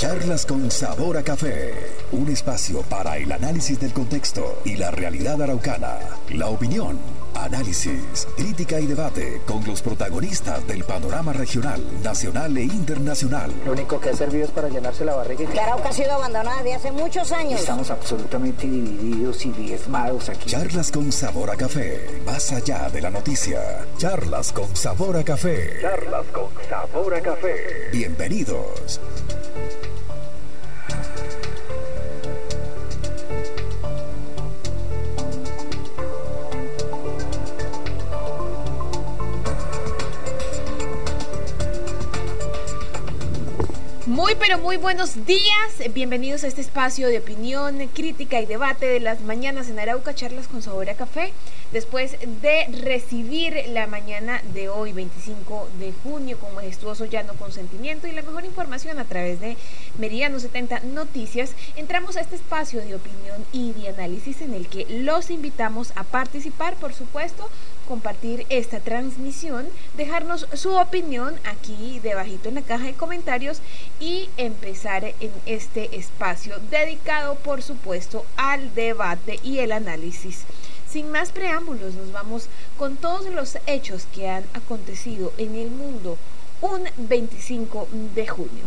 Charlas con sabor a café. Un espacio para el análisis del contexto y la realidad araucana. La opinión, análisis, crítica y debate con los protagonistas del panorama regional, nacional e internacional. Lo único que ha servido es para llenarse la barriga. Que Arauca ha sido abandonada desde hace muchos años. Estamos absolutamente divididos y diezmados aquí. Charlas con sabor a café. Más allá de la noticia. Charlas con sabor a café. Charlas con sabor a café. Bienvenidos. Muy pero muy buenos días, bienvenidos a este espacio de opinión, crítica y debate de las mañanas en Arauca, charlas con sabor a café, después de recibir la mañana de hoy, 25 de junio, con majestuoso llano consentimiento y la mejor información a través de Meridiano 70 Noticias, entramos a este espacio de opinión y de análisis en el que los invitamos a participar, por supuesto, compartir esta transmisión, dejarnos su opinión aquí debajito en la caja de comentarios y empezar en este espacio dedicado por supuesto al debate y el análisis. Sin más preámbulos, nos vamos con todos los hechos que han acontecido en el mundo un 25 de junio.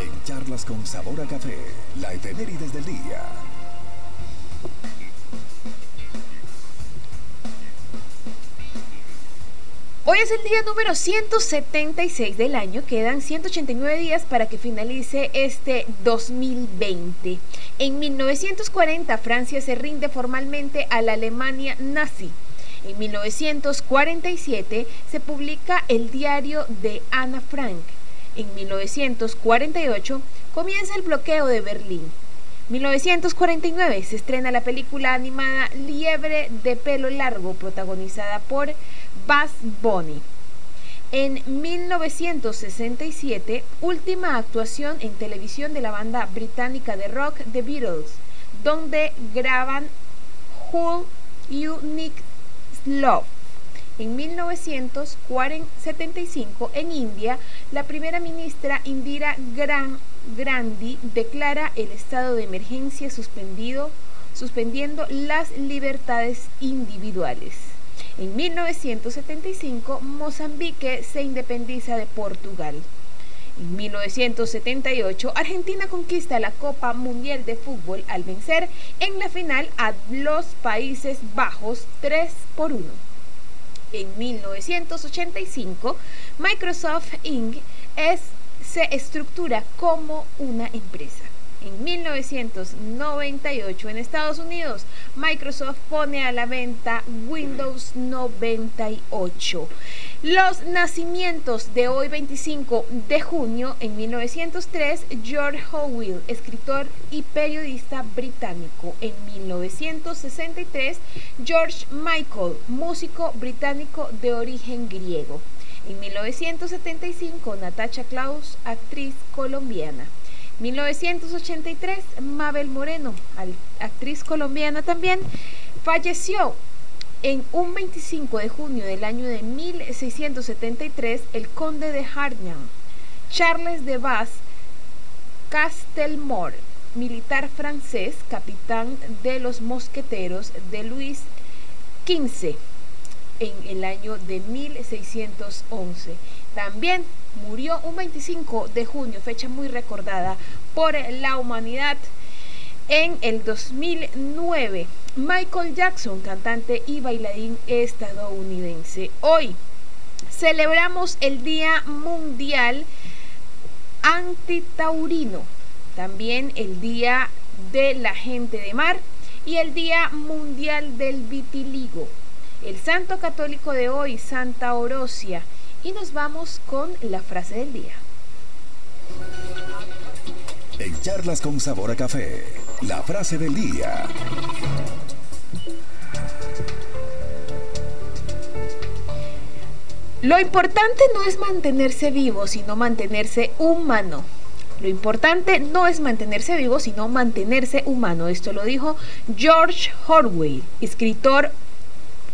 En charlas con sabor a café, la efemérides del día. Hoy es el día número 176 del año, quedan 189 días para que finalice este 2020. En 1940 Francia se rinde formalmente a la Alemania nazi. En 1947 se publica el diario de Ana Frank. En 1948 comienza el bloqueo de Berlín. 1949 se estrena la película animada Liebre de pelo largo protagonizada por Bass Bunny. En 1967, última actuación en televisión de la banda británica de rock The Beatles, donde graban Who You Need Love. En 1975, en India, la primera ministra Indira Gandhi declara el estado de emergencia suspendido, suspendiendo las libertades individuales. En 1975, Mozambique se independiza de Portugal. En 1978, Argentina conquista la Copa Mundial de Fútbol al vencer en la final a los Países Bajos 3 por 1. En 1985, Microsoft Inc. se estructura como una empresa. En 1998 en Estados Unidos, Microsoft pone a la venta Windows 98. Los nacimientos de hoy 25 de junio en 1903, George Howell, escritor y periodista británico. En 1963, George Michael, músico británico de origen griego. En 1975, Natasha Klaus, actriz colombiana. 1983, Mabel Moreno, actriz colombiana también, falleció en un 25 de junio del año de 1673 el conde de Harnham, Charles de Bass Castelmore, militar francés, capitán de los mosqueteros de Luis XV en el año de 1611. También murió un 25 de junio, fecha muy recordada por la humanidad. En el 2009, Michael Jackson, cantante y bailarín estadounidense. Hoy celebramos el Día Mundial Antitaurino, también el Día de la Gente de Mar y el Día Mundial del Vitiligo. El santo católico de hoy, Santa Orosia, y nos vamos con la frase del día. En charlas con sabor a café, la frase del día. Lo importante no es mantenerse vivo, sino mantenerse humano. Lo importante no es mantenerse vivo, sino mantenerse humano. Esto lo dijo George Orwell, escritor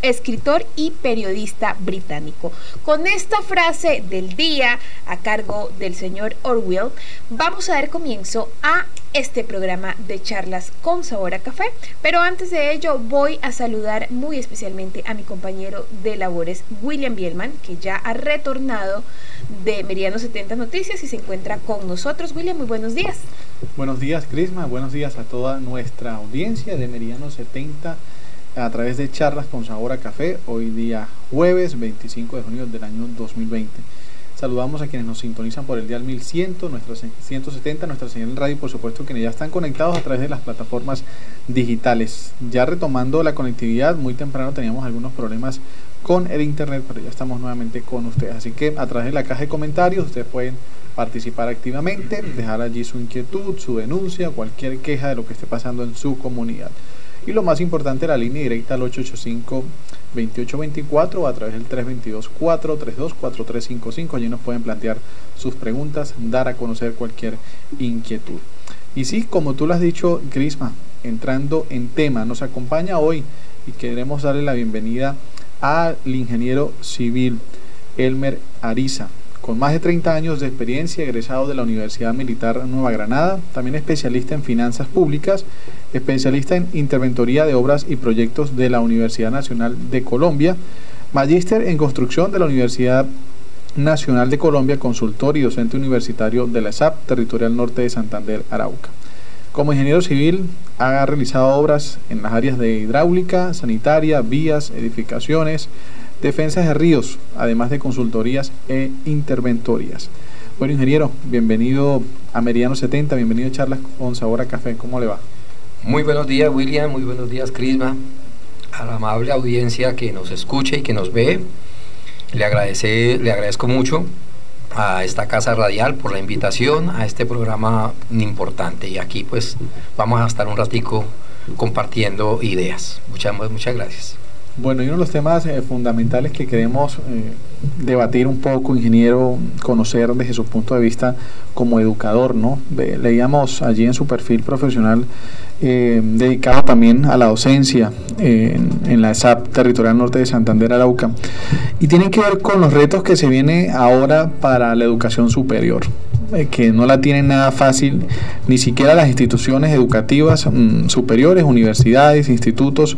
escritor y periodista británico. Con esta frase del día a cargo del señor Orwell, vamos a dar comienzo a este programa de charlas con sabor a café. Pero antes de ello voy a saludar muy especialmente a mi compañero de labores, William Bielman, que ya ha retornado de Meridiano 70 Noticias y se encuentra con nosotros. William, muy buenos días. Buenos días, Crisma. Buenos días a toda nuestra audiencia de Meridiano 70 a través de charlas con sabor a café. Hoy día jueves 25 de junio del año 2020. Saludamos a quienes nos sintonizan por el día 1100, nuestro 170, nuestra señal en radio y por supuesto quienes ya están conectados a través de las plataformas digitales. Ya retomando la conectividad, muy temprano teníamos algunos problemas con el internet, pero ya estamos nuevamente con ustedes. Así que a través de la caja de comentarios ustedes pueden participar activamente, dejar allí su inquietud, su denuncia, cualquier queja de lo que esté pasando en su comunidad. Y lo más importante, la línea directa al 885-2824 o a través del 322-432-4355. Allí nos pueden plantear sus preguntas, dar a conocer cualquier inquietud. Y sí, como tú lo has dicho, Grisma, entrando en tema, nos acompaña hoy y queremos darle la bienvenida al ingeniero civil Elmer Ariza con más de 30 años de experiencia, egresado de la Universidad Militar Nueva Granada, también especialista en finanzas públicas, especialista en interventoría de obras y proyectos de la Universidad Nacional de Colombia, magíster en construcción de la Universidad Nacional de Colombia, consultor y docente universitario de la SAP Territorial Norte de Santander, Arauca. Como ingeniero civil, ha realizado obras en las áreas de hidráulica, sanitaria, vías, edificaciones, defensas de ríos, además de consultorías e interventorías. Bueno, ingeniero, bienvenido a Meridiano 70, bienvenido a Charlas con Sabor Café, ¿cómo le va? Muy buenos días, William, muy buenos días, Crisma, a la amable audiencia que nos escucha y que nos ve. Le, agradece, le agradezco mucho a esta casa radial por la invitación a este programa importante y aquí pues vamos a estar un ratico compartiendo ideas. Muchas, muchas gracias. Bueno, y uno de los temas eh, fundamentales que queremos eh, debatir un poco, ingeniero, conocer desde su punto de vista como educador, ¿no? leíamos allí en su perfil profesional eh, dedicado también a la docencia en, la SAP Territorial Norte de Santander, Arauca, y tiene que ver con los retos que se viene ahora para la educación superior que no la tienen nada fácil, ni siquiera las instituciones educativas mm, superiores, universidades, institutos,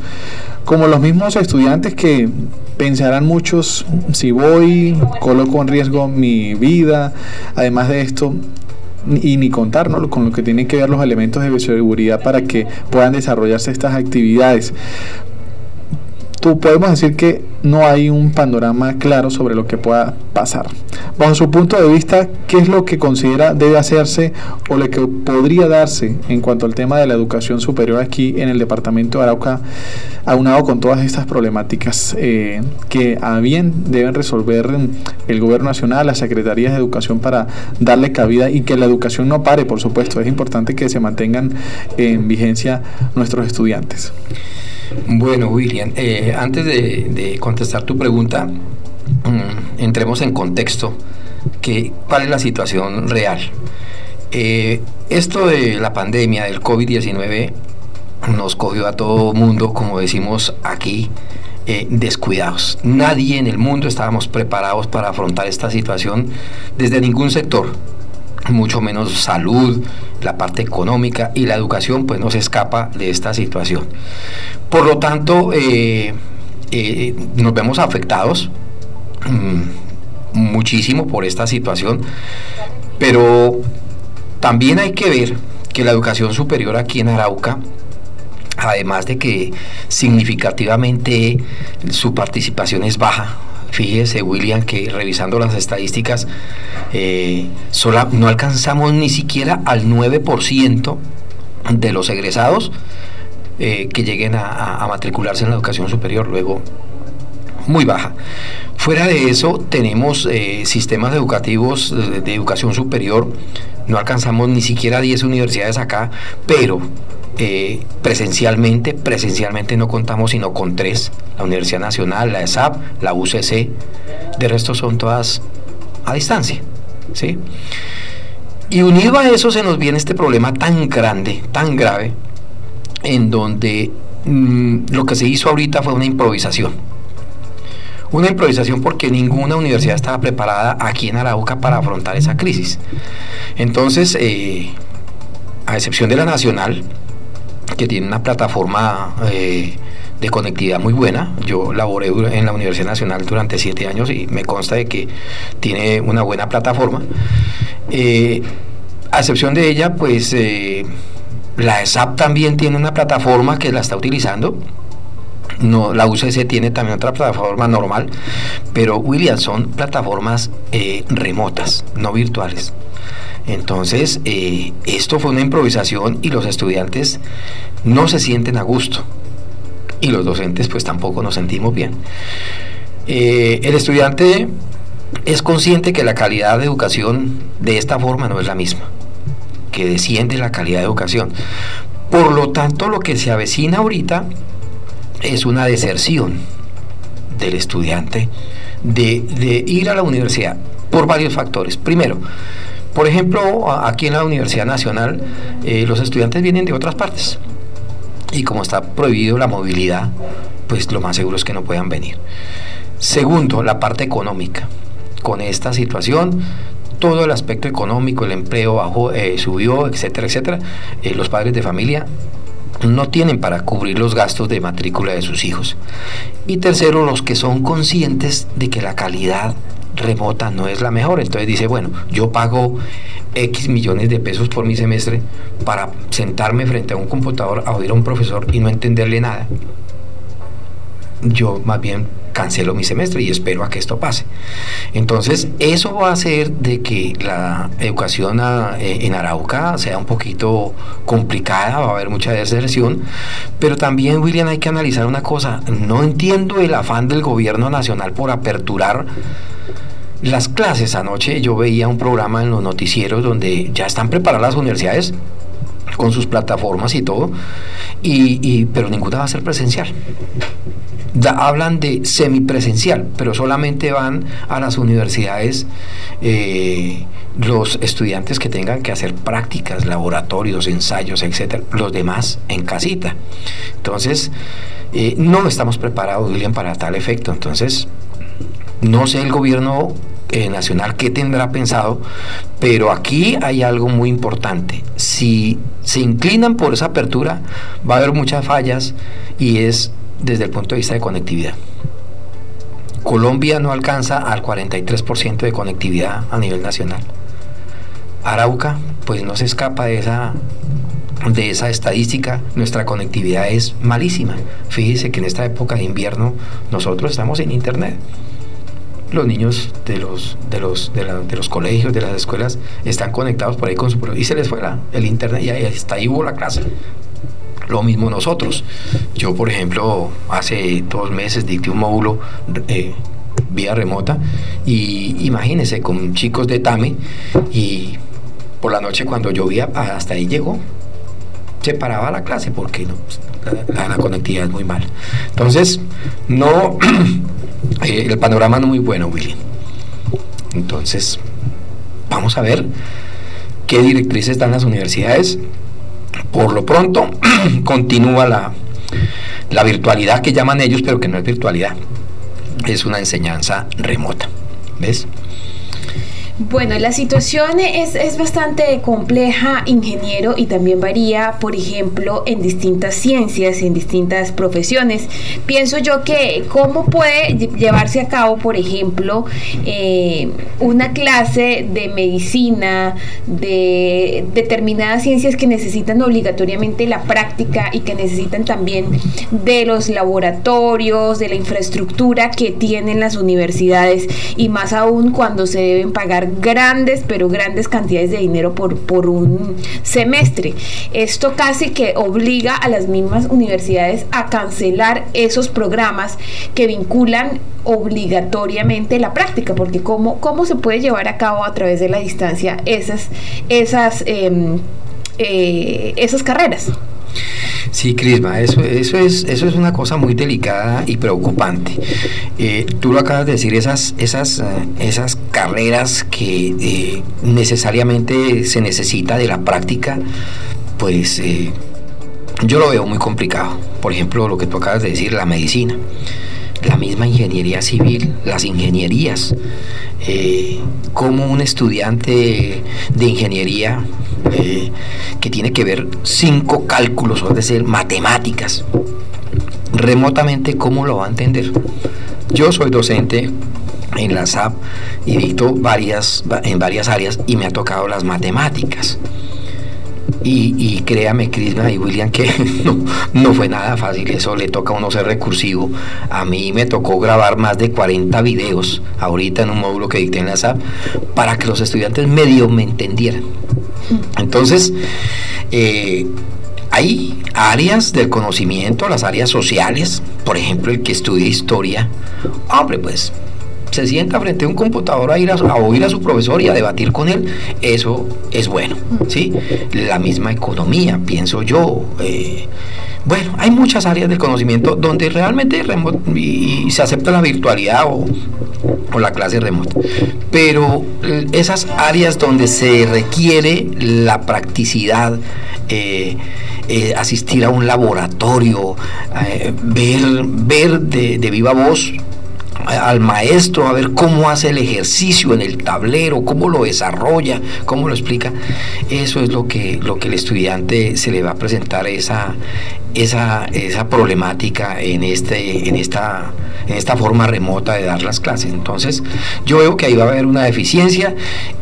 como los mismos estudiantes que pensarán muchos, si voy, coloco en riesgo mi vida, además de esto, y ni contar con lo que tienen que ver los elementos de seguridad para que puedan desarrollarse estas actividades podemos decir que no hay un panorama claro sobre lo que pueda pasar. Bajo su punto de vista, ¿qué es lo que considera debe hacerse o lo que podría darse en cuanto al tema de la educación superior aquí en el departamento de Arauca, aunado con todas estas problemáticas eh, que a bien deben resolver el gobierno nacional, las secretarías de educación para darle cabida y que la educación no pare, por supuesto. Es importante que se mantengan en vigencia nuestros estudiantes. Bueno, William, eh, antes de, contestar tu pregunta, mm, entremos en contexto. Que, ¿Cuál es la situación real? Eh, esto de la pandemia del COVID-19 nos cogió a todo mundo, como decimos aquí, eh, descuidados. Nadie en el mundo estábamos preparados para afrontar esta situación desde ningún sector mucho menos salud, la parte económica y la educación, pues no se escapa de esta situación. Por lo tanto, eh, eh, nos vemos afectados mm, muchísimo por esta situación, pero también hay que ver que la educación superior aquí en Arauca, además de que significativamente su participación es baja, Fíjese, William, que revisando las estadísticas, eh, no alcanzamos ni siquiera al 9% de los egresados eh, que lleguen a, matricularse en la educación superior. Luego, muy baja. Fuera de eso, tenemos eh, sistemas educativos de, educación superior. No alcanzamos ni siquiera 10 universidades acá, pero eh, presencialmente, presencialmente no contamos sino con tres, la Universidad Nacional, la ESAP, la UCC, de resto son todas a distancia, ¿sí? Y unido a eso se nos viene este problema tan grande, tan grave, en donde mm, lo que se hizo ahorita fue una improvisación. Una improvisación porque ninguna universidad estaba preparada aquí en Arauca para afrontar esa crisis. Entonces, eh, a excepción de la Nacional, que tiene una plataforma eh, de conectividad muy buena. Yo laboré en la Universidad Nacional durante siete años y me consta de que tiene una buena plataforma. Eh, a excepción de ella, pues la ESAP también tiene una plataforma que la está utilizando. No, la UCC tiene también otra plataforma normal, pero William son plataformas remotas, no virtuales. Entonces, eh, esto fue una improvisación y los estudiantes no se sienten a gusto. Y los docentes pues tampoco nos sentimos bien. Eh, el estudiante es consciente que la calidad de educación de esta forma no es la misma, que desciende la calidad de educación. Por lo tanto, lo que se avecina ahorita es una deserción del estudiante de, ir a la universidad por varios factores. Primero, por ejemplo, aquí en la Universidad Nacional, eh, los estudiantes vienen de otras partes. Y como está prohibido la movilidad, pues lo más seguro es que no puedan venir. Segundo, la parte económica. Con esta situación, todo el aspecto económico, el empleo bajó, eh, subió, etcétera, etcétera. Eh, los padres de familia no tienen para cubrir los gastos de matrícula de sus hijos. Y tercero, los que son conscientes de que la calidad remota no es la mejor. Entonces dice, bueno, yo pago X millones de pesos por mi semestre para sentarme frente a un computador a oír a un profesor y no entenderle nada. Yo más bien cancelo mi semestre y espero a que esto pase. Entonces, eso va a hacer de que la educación eh, en Arauca sea un poquito complicada, va a haber mucha deserción, pero también, William, hay que analizar una cosa, no entiendo el afán del gobierno nacional por aperturar las clases anoche yo veía un programa en los noticieros donde ya están preparadas las universidades con sus plataformas y todo, y, pero ninguna va a ser presencial. Hablan de semipresencial, pero solamente van a las universidades eh, los estudiantes que tengan que hacer prácticas, laboratorios, ensayos, etcétera, los demás en casita. Entonces, eh, no estamos preparados, William, para tal efecto. Entonces, no sé el gobierno eh, nacional qué tendrá pensado, pero aquí hay algo muy importante. Si se inclinan por esa apertura, va a haber muchas fallas y es desde el punto de vista de conectividad. Colombia no alcanza al 43% de conectividad a nivel nacional. Arauca, pues no se escapa de esa de esa estadística, nuestra conectividad es malísima. Fíjese que en esta época de invierno nosotros estamos en internet los niños de los, de los, de, los colegios, de las escuelas, están conectados por ahí con su... Y se les fuera el internet y ahí está ahí hubo la clase. Lo mismo nosotros. Yo, por ejemplo, hace dos meses dicté un módulo eh, vía remota y imagínense con chicos de TAME y por la noche cuando llovía hasta ahí llegó se paraba la clase porque no, la, conectividad es muy mal. Entonces, no Eh, el panorama no muy bueno, William. Entonces, vamos a ver qué directrices dan las universidades. Por lo pronto, continúa la, la virtualidad que llaman ellos, pero que no es virtualidad. Es una enseñanza remota. ¿Ves? Bueno, la situación es, es, bastante compleja, ingeniero, y también varía, por ejemplo, en distintas ciencias, en distintas profesiones. Pienso yo que cómo puede llevarse a cabo, por ejemplo, eh, una clase de medicina, de determinadas ciencias que necesitan obligatoriamente la práctica y que necesitan también de los laboratorios, de la infraestructura que tienen las universidades, y más aún cuando se deben pagar grandes, pero grandes cantidades de dinero por, por un semestre. Esto casi que obliga a las mismas universidades a cancelar esos programas que vinculan obligatoriamente la práctica, porque cómo, cómo se puede llevar a cabo a través de la distancia esas, esas, em, eh, esas carreras. Sí, Crisma, eso, eso, es, eso es una cosa muy delicada y preocupante. Eh, tú lo acabas de decir, esas, esas, eh, esas carreras que eh, necesariamente se necesita de la práctica, pues yo lo veo muy complicado. Por ejemplo, lo que tú acabas de decir, la medicina. la misma ingeniería civil, las ingenierías, como un estudiante de ingeniería que tiene que ver cinco cálculos, o es decir, matemáticas, remotamente, ¿cómo lo va a entender? Yo soy docente en la SAP y dicto varias, en varias áreas y me ha tocado las matemáticas. Y, créame, Crisma y William, que no, no fue nada fácil, eso le toca a uno ser recursivo. A mí me tocó grabar más de 40 videos ahorita en un módulo que dicté en la SAP para que los estudiantes medio me entendieran. Entonces, eh, hay áreas del conocimiento, las áreas sociales, por ejemplo, el que estudia historia, hombre, pues se sienta frente a un computador a, ir a, oír a su profesor y a debatir con él, eso es bueno, ¿sí? La misma economía, pienso yo. Eh, bueno, hay muchas áreas del conocimiento donde realmente y, se acepta la virtualidad o, la clase remota. Pero eh, esas áreas donde se requiere la practicidad, eh, asistir a un laboratorio, ver, ver de, de viva voz al maestro a ver cómo hace el ejercicio en el tablero, cómo lo desarrolla, cómo lo explica. Eso es lo que, lo que el estudiante se le va a presentar esa, esa, esa problemática en, este, en, esta, en esta forma remota de dar las clases. Entonces, yo veo que ahí va a haber una deficiencia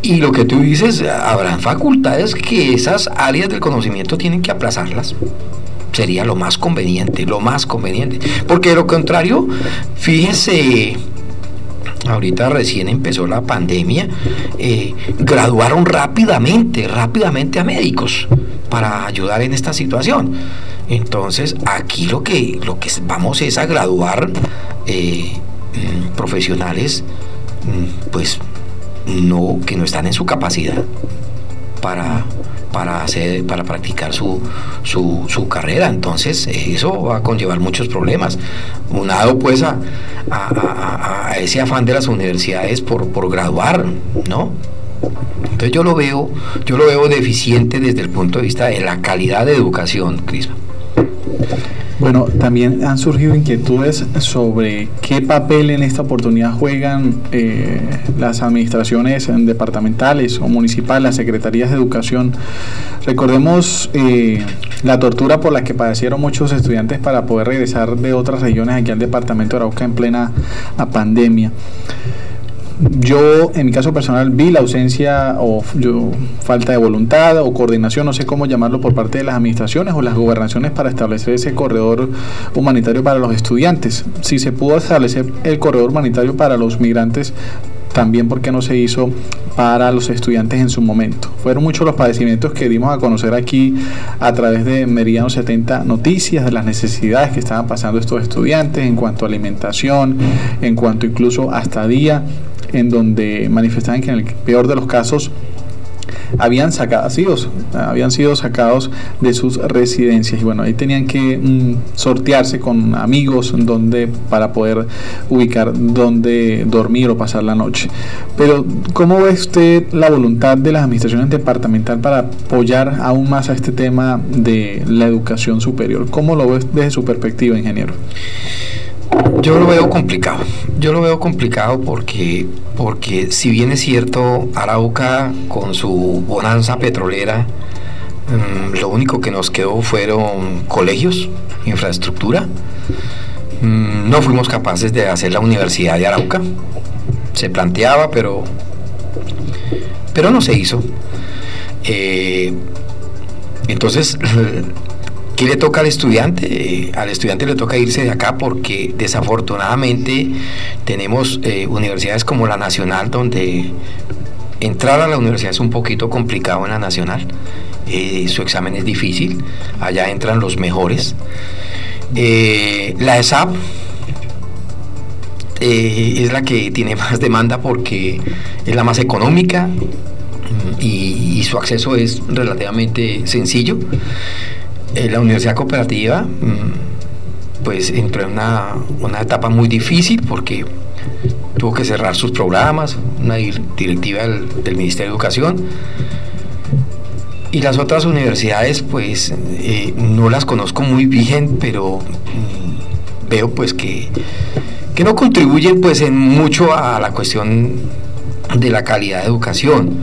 y lo que tú dices, habrán facultades que esas áreas del conocimiento tienen que aplazarlas sería lo más conveniente, lo más conveniente. Porque de lo contrario, fíjese, ahorita recién empezó la pandemia, eh, graduaron rápidamente, rápidamente a médicos para ayudar en esta situación. Entonces, aquí lo que, lo que vamos es a graduar eh, mm, profesionales, mm, pues, no, que no están en su capacidad para para hacer para practicar su, su, carrera. Entonces eso va a conllevar muchos problemas. Unado pues a, a, ese afán de las universidades por, por graduar no entonces yo lo veo yo lo veo deficiente desde el punto de vista de la calidad de educación Crisma bueno, también han surgido inquietudes sobre qué papel en esta oportunidad juegan eh, las administraciones departamentales o municipales, las secretarías de educación. Recordemos eh, la tortura por la que padecieron muchos estudiantes para poder regresar de otras regiones aquí al departamento de Arauca en plena pandemia yo en mi caso personal vi la ausencia o falta de voluntad o coordinación, no sé cómo llamarlo, por parte de las administraciones o las gobernaciones para establecer ese corredor humanitario para los estudiantes. Si se pudo establecer el corredor humanitario para los migrantes, también porque no se hizo para los estudiantes en su momento. Fueron muchos los padecimientos que dimos a conocer aquí a través de Meridiano 70 Noticias de las necesidades que estaban pasando estos estudiantes en cuanto a alimentación, en cuanto incluso hasta día en donde manifestaban que en el peor de los casos habían sacado, habían sido sacados de sus residencias y bueno, ahí tenían que mm, sortearse con amigos donde para poder ubicar dónde dormir o pasar la noche. Pero ¿cómo ve usted la voluntad de las administraciones departamentales para apoyar aún más a este tema de la educación superior? ¿Cómo lo ve desde su perspectiva, ingeniero? Yo lo veo complicado. Yo lo veo complicado porque, porque si bien es cierto, Arauca con su bonanza petrolera, mm, lo único que nos quedó fueron colegios, infraestructura. Mm, no fuimos capaces de hacer la Universidad de Arauca. Se planteaba, pero, pero no se hizo. Eh, entonces, ¿Qué le toca al estudiante? al estudiante le toca irse de acá porque desafortunadamente tenemos eh, universidades como la Nacional donde entrar a la universidad es un poquito complicado en la Nacional. Eh, su examen es difícil, allá entran los mejores. Eh, la ESAP es la que tiene más demanda porque es la más económica y su acceso es relativamente sencillo. Eh, la universidad cooperativa mm, pues entró en una, etapa muy difícil porque tuvo que cerrar sus programas, una directiva del, Ministerio de Educación. Y las otras universidades, pues eh, no las conozco muy bien, pero mm, veo pues que, que no contribuyen pues en mucho a la cuestión de la calidad de educación.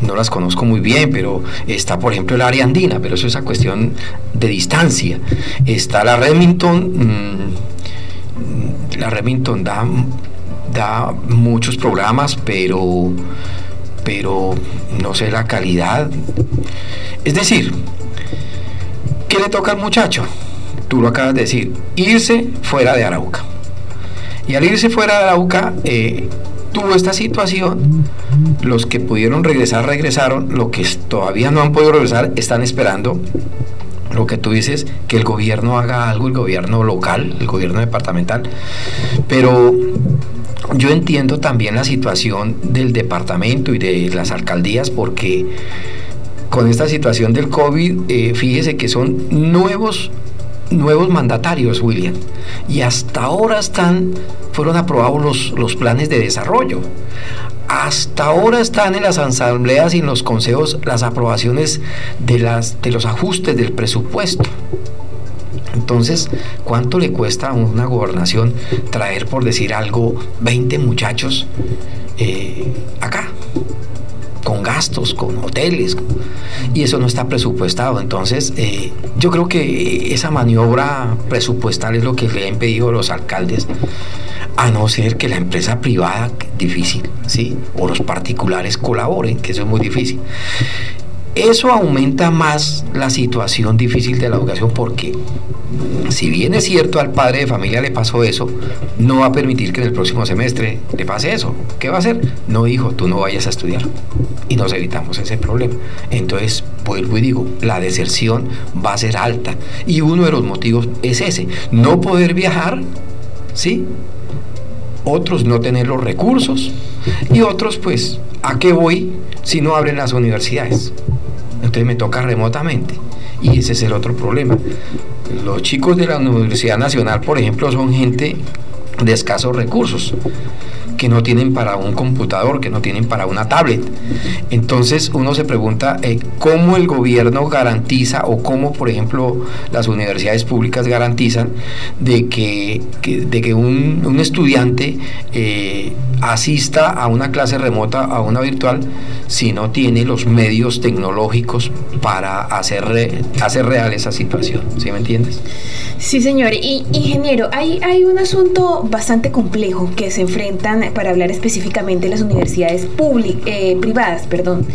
No las conozco muy bien, pero está por ejemplo el área andina, pero eso es esa cuestión de distancia. Está la Remington, mm, la Remington da, da muchos programas, pero, pero no sé la calidad. Es decir, ¿qué le toca al muchacho? Tú lo acabas de decir, irse fuera de Arauca. Y al irse fuera de Arauca, eh, tuvo esta situación, los que pudieron regresar regresaron, los que todavía no han podido regresar están esperando lo que tú dices, que el gobierno haga algo, el gobierno local, el gobierno departamental, pero yo entiendo también la situación del departamento y de las alcaldías porque con esta situación del COVID, eh, fíjese que son nuevos nuevos mandatarios, William, y hasta ahora están, fueron aprobados los, los planes de desarrollo. Hasta ahora están en las asambleas y en los consejos las aprobaciones de, las, de los ajustes del presupuesto. Entonces, ¿cuánto le cuesta a una gobernación traer, por decir algo, 20 muchachos eh, acá? Con gastos, con hoteles, y eso no está presupuestado. Entonces, eh, yo creo que esa maniobra presupuestal es lo que le ha impedido a los alcaldes, a no ser que la empresa privada, difícil, ¿sí? O los particulares colaboren, que eso es muy difícil. Eso aumenta más la situación difícil de la educación porque si bien es cierto al padre de familia le pasó eso, no va a permitir que en el próximo semestre le pase eso. ¿Qué va a hacer? No, hijo, tú no vayas a estudiar. Y nos evitamos ese problema. Entonces, vuelvo y digo, la deserción va a ser alta. Y uno de los motivos es ese, no poder viajar, ¿sí? Otros no tener los recursos y otros pues, ¿a qué voy si no abren las universidades? Entonces me toca remotamente. Y ese es el otro problema. Los chicos de la Universidad Nacional, por ejemplo, son gente de escasos recursos que no tienen para un computador, que no tienen para una tablet. Entonces uno se pregunta eh, cómo el gobierno garantiza o cómo, por ejemplo, las universidades públicas garantizan de que, de que un, estudiante eh, asista a una clase remota, a una virtual, si no tiene los medios tecnológicos para hacer, hacer real esa situación. ¿Sí me entiendes? Sí, señor. Y ingeniero, hay, hay un asunto bastante complejo que se enfrentan para hablar específicamente de las universidades eh, privadas, perdón.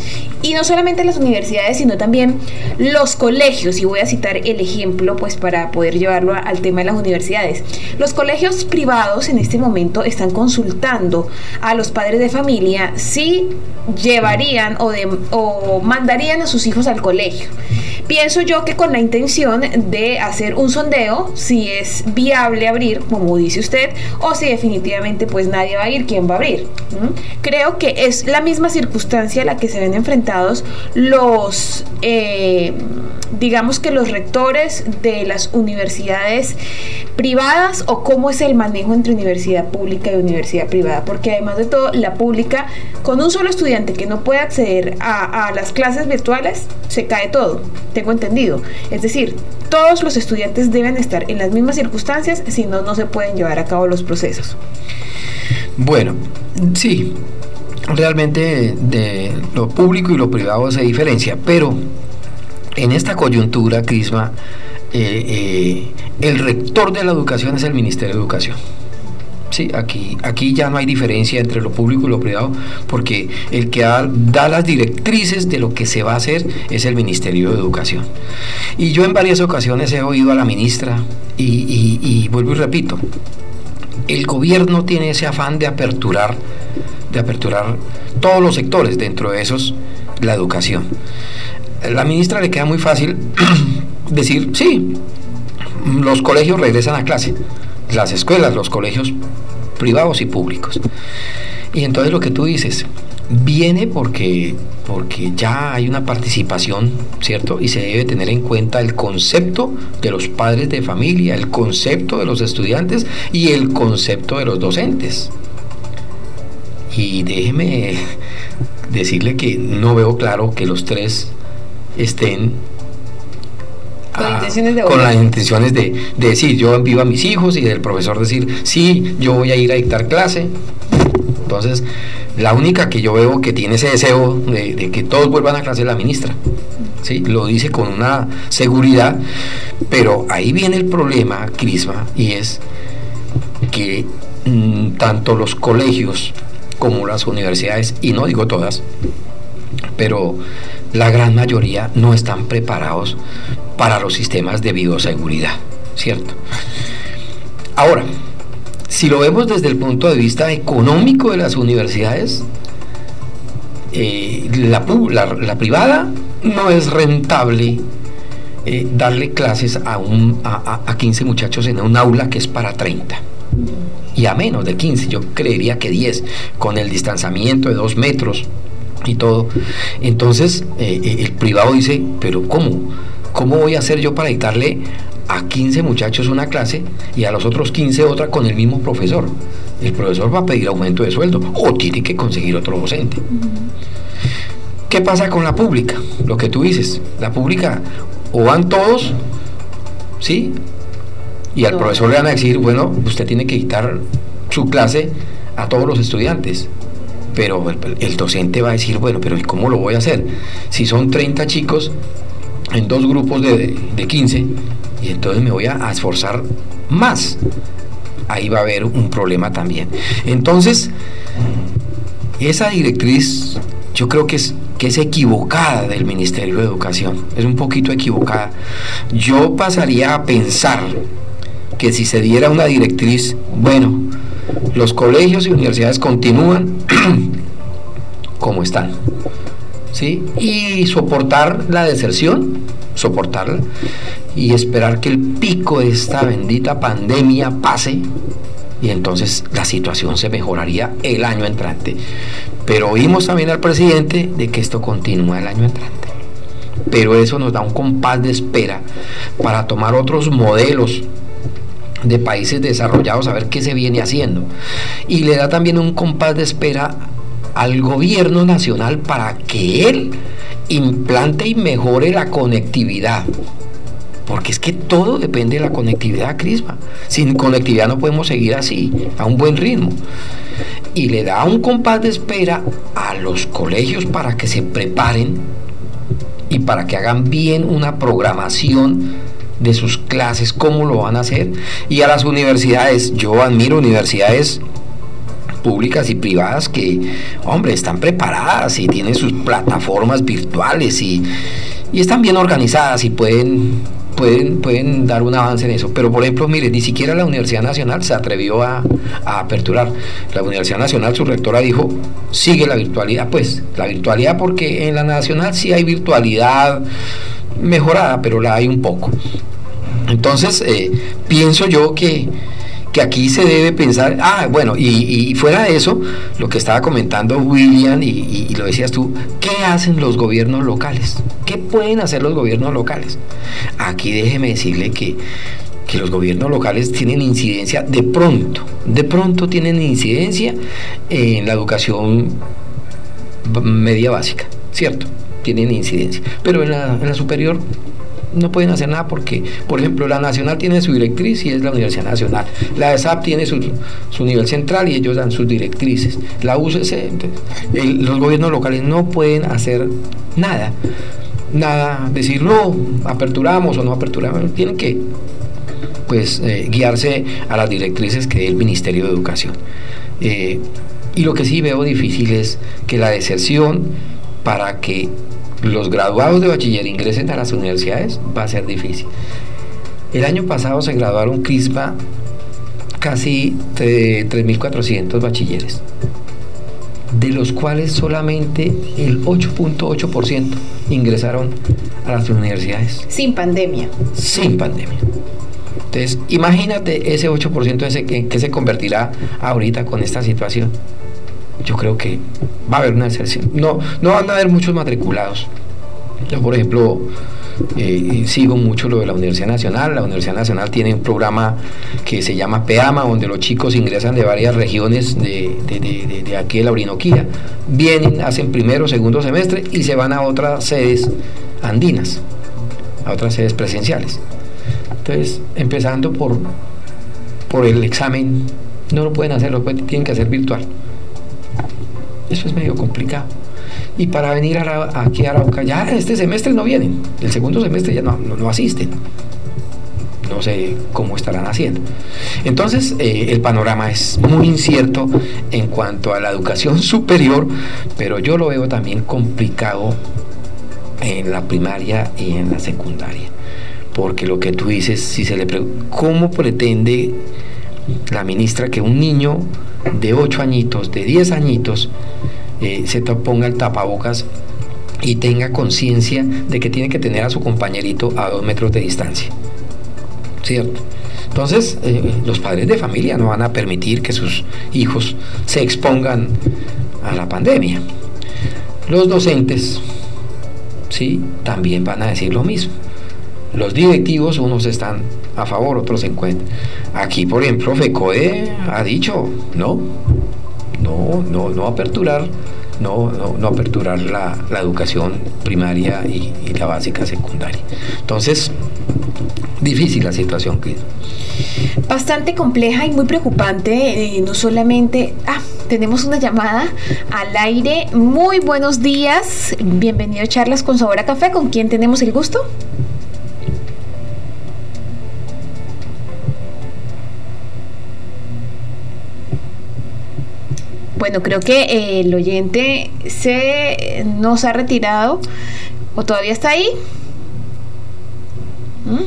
Y no solamente las universidades, sino también los colegios. Y voy a citar el ejemplo, pues para poder llevarlo al tema de las universidades. Los colegios privados en este momento están consultando a los padres de familia si llevarían o, de, o mandarían a sus hijos al colegio. Pienso yo que con la intención de hacer un sondeo, si es viable abrir, como dice usted, o si definitivamente pues nadie va a ir, ¿quién va a abrir? Creo que es la misma circunstancia a la que se ven enfrentados los, eh, digamos que los rectores de las universidades privadas o cómo es el manejo entre universidad pública y universidad privada, porque además de todo, la pública, con un solo estudiante que no puede acceder a, las clases virtuales, se cae todo tengo entendido. Es decir, todos los estudiantes deben estar en las mismas circunstancias, si no, no se pueden llevar a cabo los procesos. Bueno, sí, realmente de lo público y lo privado se diferencia, pero en esta coyuntura, Crisma, eh, eh, el rector de la educación es el Ministerio de Educación. Sí, aquí, aquí ya no hay diferencia entre lo público y lo privado, porque el que da, las directrices de lo que se va a hacer es el Ministerio de Educación. Y yo en varias ocasiones he oído a la ministra y, y vuelvo y repito, el gobierno tiene ese afán de aperturar, de aperturar todos los sectores, dentro de esos la educación. La ministra le queda muy fácil decir, sí, los colegios regresan a clase las escuelas, los colegios privados y públicos. Y entonces lo que tú dices, viene porque, porque ya hay una participación, ¿cierto? Y se debe tener en cuenta el concepto de los padres de familia, el concepto de los estudiantes y el concepto de los docentes. Y déjeme decirle que no veo claro que los tres estén Con a- intenciones de con las intenciones de, de decir yo envío a mis hijos y del profesor decir sí, yo voy a ir a dictar clase. Entonces, la única que yo veo que tiene ese deseo de, de que todos vuelvan a clase es la ministra. ¿sí? Lo dice con una seguridad, pero ahí viene el problema, Crisma, y es que mm, tanto los colegios como las universidades, y no digo todas, pero la gran mayoría no están preparados para los sistemas de bioseguridad, ¿cierto? Ahora, si lo vemos desde el punto de vista económico de las universidades, eh, la, privada no es rentable eh, darle clases a, un, a- a 15 muchachos en un aula que es para 30 y a menos de 15, yo creería que 10, con el distanciamiento de 2 metros y todo. Entonces, eh, eh, el privado dice, pero ¿cómo? ¿Cómo voy a hacer yo para dictarle a 15 muchachos una clase y a los otros 15 otra con el mismo profesor? El profesor va a pedir aumento de sueldo o tiene que conseguir otro docente. ¿Qué pasa con la pública? Lo que tú dices, la pública o van todos, ¿sí? Y al No. profesor le van a decir, bueno, usted tiene que dictar su clase a todos los estudiantes. Pero el, docente va a decir, bueno, pero ¿y cómo lo voy a hacer? Si son 30 chicos en dos grupos de, de 15, y entonces me voy a, a esforzar más. Ahí va a haber un problema también. Entonces, esa directriz yo creo que es, que es equivocada del Ministerio de Educación, es un poquito equivocada. Yo pasaría a pensar que si se diera una directriz, bueno, los colegios y universidades continúan como están, ¿sí? Y soportar la deserción, soportarla, y esperar que el pico de esta bendita pandemia pase y entonces la situación se mejoraría el año entrante. Pero oímos también al presidente de que esto continúa el año entrante. Pero eso nos da un compás de espera para tomar otros modelos de países desarrollados a ver qué se viene haciendo. Y le da también un compás de espera al gobierno nacional para que él implante y mejore la conectividad. Porque es que todo depende de la conectividad, Crisma. Sin conectividad no podemos seguir así, a un buen ritmo. Y le da un compás de espera a los colegios para que se preparen y para que hagan bien una programación de sus clases, cómo lo van a hacer. Y a las universidades, yo admiro universidades públicas y privadas que, hombre, están preparadas y tienen sus plataformas virtuales y, y están bien organizadas y pueden, pueden, pueden dar un avance en eso. Pero, por ejemplo, mire, ni siquiera la Universidad Nacional se atrevió a, a aperturar. La Universidad Nacional, su rectora dijo, sigue la virtualidad. Pues, la virtualidad porque en la Nacional sí hay virtualidad mejorada, pero la hay un poco. Entonces, eh, pienso yo que, que aquí se debe pensar, ah, bueno, y, fuera de eso, lo que estaba comentando William y, y- lo decías tú, ¿qué hacen los gobiernos locales? ¿Qué pueden hacer los gobiernos locales? Aquí déjeme decirle que, que los gobiernos locales tienen incidencia de pronto, de pronto tienen incidencia en la educación media básica, ¿cierto? Tienen incidencia. Pero en la, en la superior no pueden hacer nada porque, por ejemplo, la Nacional tiene su directriz y es la Universidad Nacional. La ESAP tiene su, su nivel central y ellos dan sus directrices. La UCC, los gobiernos locales no pueden hacer nada. Nada, decir no, aperturamos o no aperturamos. Tienen que pues eh, guiarse a las directrices que dé el Ministerio de Educación. Eh, y lo que sí veo difícil es que la deserción para que los graduados de bachiller ingresen a las universidades va a ser difícil. El año pasado se graduaron CRISPA casi eh, 3.400 bachilleres, de los cuales solamente el 8.8% ingresaron a las universidades Sin pandemia. sin pandemia. Entonces, imagínate ese 8% ese que, que se convertirá ahorita con esta situación. Yo creo que va a haber una excepción. No, no van a haber muchos matriculados. Yo, por ejemplo, eh, sigo mucho lo de la Universidad Nacional. La Universidad Nacional tiene un programa que se llama PEAMA, donde los chicos ingresan de varias regiones de, de- de- aquí de la Orinoquía, vienen, hacen primero, segundo semestre y se van a otras sedes andinas a otras sedes presenciales. Entonces, empezando por, por el examen, no lo pueden hacer, lo tienen que hacer virtual. Eso es medio complicado. Y para venir a, aquí a Arauca, ya este semestre no vienen, el segundo semestre ya no, no, asisten. No sé cómo estarán haciendo. Entonces, eh, el panorama es muy incierto en cuanto a la educación superior, pero yo lo veo también complicado en la primaria y en la secundaria. Porque lo que tú dices, si se le pregunta, ¿cómo pretende la ministra que un niño de 8 añitos, de 10 añitos, eh, se ponga el tapabocas y tenga conciencia de que tiene que tener a su compañerito a dos metros de distancia. ¿Cierto? Entonces, eh, los padres de familia no van a permitir que sus hijos se expongan a la pandemia. Los docentes, sí, también van a decir lo mismo. Los directivos, unos están a favor, otros en. Aquí, por ejemplo, FECODE ha dicho, no, no, no, no aperturar, no, no, aperturar la, educación primaria y, la básica secundaria. Entonces, difícil la situación, Bastante compleja y muy preocupante, eh, no solamente... Ah, tenemos una llamada al aire. Muy buenos días, bienvenido a Charlas con Sabor a Café, ¿con quién tenemos el gusto? Bueno, creo que eh, el oyente se nos ha retirado o todavía está ahí.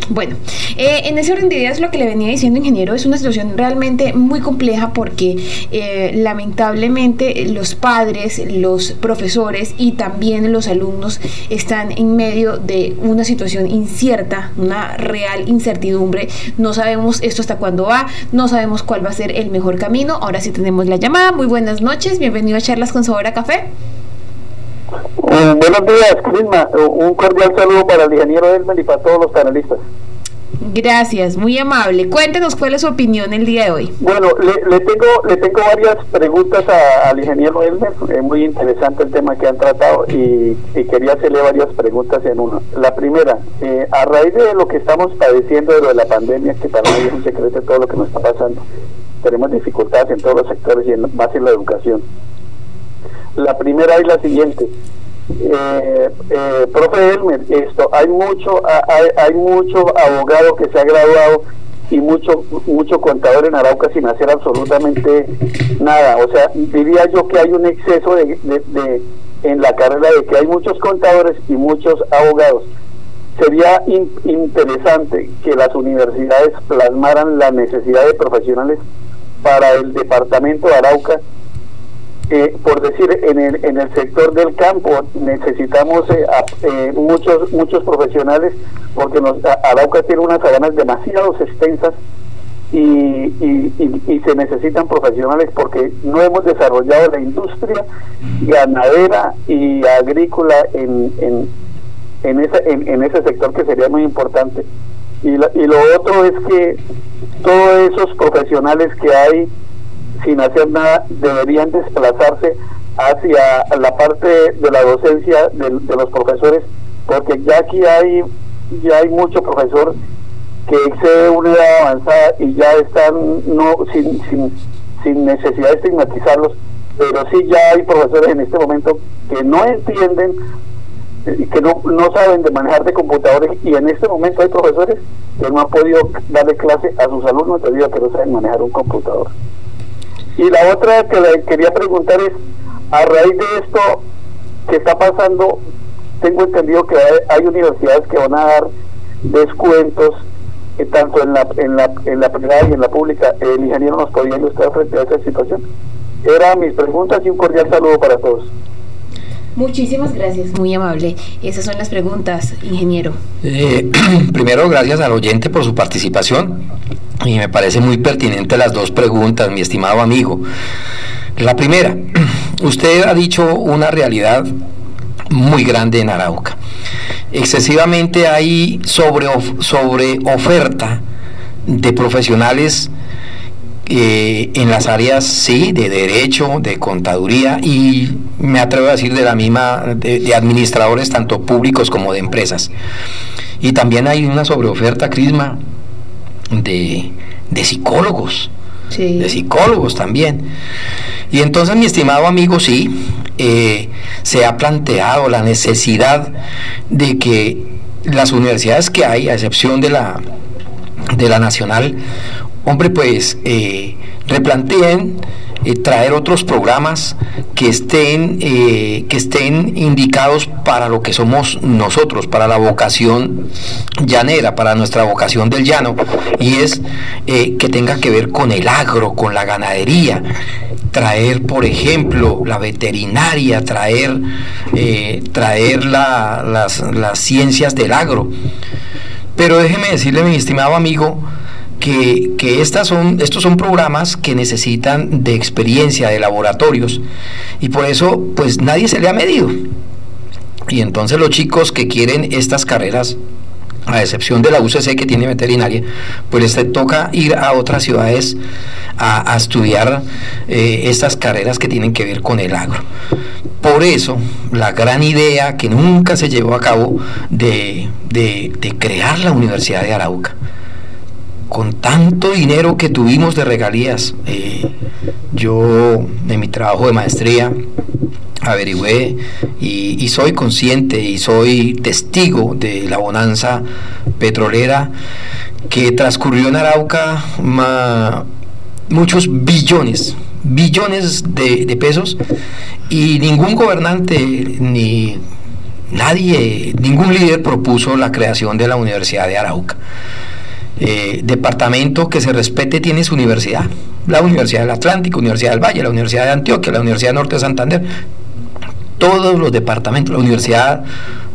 Bueno, eh, en ese orden de ideas lo que le venía diciendo ingeniero es una situación realmente muy compleja porque eh, lamentablemente los padres, los profesores y también los alumnos están en medio de una situación incierta, una real incertidumbre. No sabemos esto hasta cuándo va, no sabemos cuál va a ser el mejor camino. Ahora sí tenemos la llamada. Muy buenas noches, bienvenido a Charlas con Sabor a Café. Eh, buenos días, Crisma. Un cordial saludo para el ingeniero Elmer y para todos los panelistas. Gracias, muy amable. Cuéntenos cuál es su opinión el día de hoy. Bueno, le, tengo le tengo varias preguntas al ingeniero Elmer. Es muy interesante el tema que han tratado y, quería hacerle varias preguntas en uno. La primera, eh, a raíz de lo que estamos padeciendo de, lo de la pandemia, que para mí es un secreto todo lo que nos está pasando, tenemos dificultades en todos los sectores y en, más en la educación. La primera es la siguiente. Eh, eh, profe Elmer, esto, hay mucho, hay, hay mucho abogado que se ha graduado y mucho mucho contador en Arauca sin hacer absolutamente nada. O sea, diría yo que hay un exceso de, de, en la carrera de que hay muchos contadores y muchos abogados. Sería interesante que las universidades plasmaran la necesidad de profesionales para el departamento de Arauca eh, por decir, en el, en el sector del campo necesitamos eh, eh, muchos muchos profesionales porque nos, Arauca tiene unas sabanas demasiado extensas y, y, se necesitan profesionales porque no hemos desarrollado la industria ganadera y agrícola en, en, en, ese, en, ese sector que sería muy importante. Y, y lo otro es que todos esos profesionales que hay sin hacer nada deberían desplazarse hacia la parte de la docencia de, los profesores porque ya aquí hay ya hay mucho profesor que excede una edad avanzada y ya están no sin, sin, necesidad de estigmatizarlos pero sí ya hay profesores en este momento que no entienden que no, no saben de manejar de computadores y en este momento hay profesores que no han podido darle clase a sus alumnos debido a que no saben manejar un computador. Y la otra que le quería preguntar es, a raíz de esto que está pasando, tengo entendido que hay, universidades que van a dar descuentos eh, tanto en la, en, la, en la privada y en la pública. El ingeniero nos podía ilustrar frente a esa situación. Eran mis preguntas y un cordial saludo para todos. Muchísimas gracias, muy amable. Esas son las preguntas, ingeniero. Eh, primero, gracias al oyente por su participación y me parece muy pertinente las dos preguntas, mi estimado amigo. La primera, usted ha dicho una realidad muy grande en Arauca. Excesivamente hay sobre, sobre oferta de profesionales eh, en las áreas, sí, de derecho, de contaduría y me atrevo a decir de la misma, de, administradores tanto públicos como de empresas. Y también hay una sobreoferta, Crisma, de, de psicólogos. Sí. De psicólogos también. Y entonces, mi estimado amigo, sí, eh, se ha planteado la necesidad de que las universidades que hay, a excepción de la, de la nacional, hombre, pues eh, replanteen eh, traer otros programas que estén, eh, que estén indicados para lo que somos nosotros, para la vocación llanera, para nuestra vocación del llano, y es que tenga que ver con el agro, con la ganadería, traer, por ejemplo, la veterinaria, traer, traer la- las, las ciencias del agro. Pero déjeme decirle, mi estimado amigo, que, que estas son, estos son programas que necesitan de experiencia, de laboratorios, y por eso, pues nadie se le ha medido. Y entonces los chicos que quieren estas carreras, a excepción de la UCC que tiene veterinaria, pues les toca ir a otras ciudades a, estudiar eh, estas carreras que tienen que ver con el agro. Por eso, la gran idea que nunca se llevó a cabo de, de- de crear la Universidad de Arauca con tanto dinero que tuvimos de regalías, eh, yo en mi trabajo de maestría averigüé y, soy consciente y soy testigo de la bonanza petrolera que transcurrió en Arauca muchos billones, billones de, de pesos y ningún gobernante ni nadie, ningún líder propuso la creación de la Universidad de Arauca eh, departamento que se respete tiene su universidad. La Universidad del Atlántico, Universidad del Valle, la Universidad de Antioquia, la Universidad Norte de Santander. Todos los departamentos, la Universidad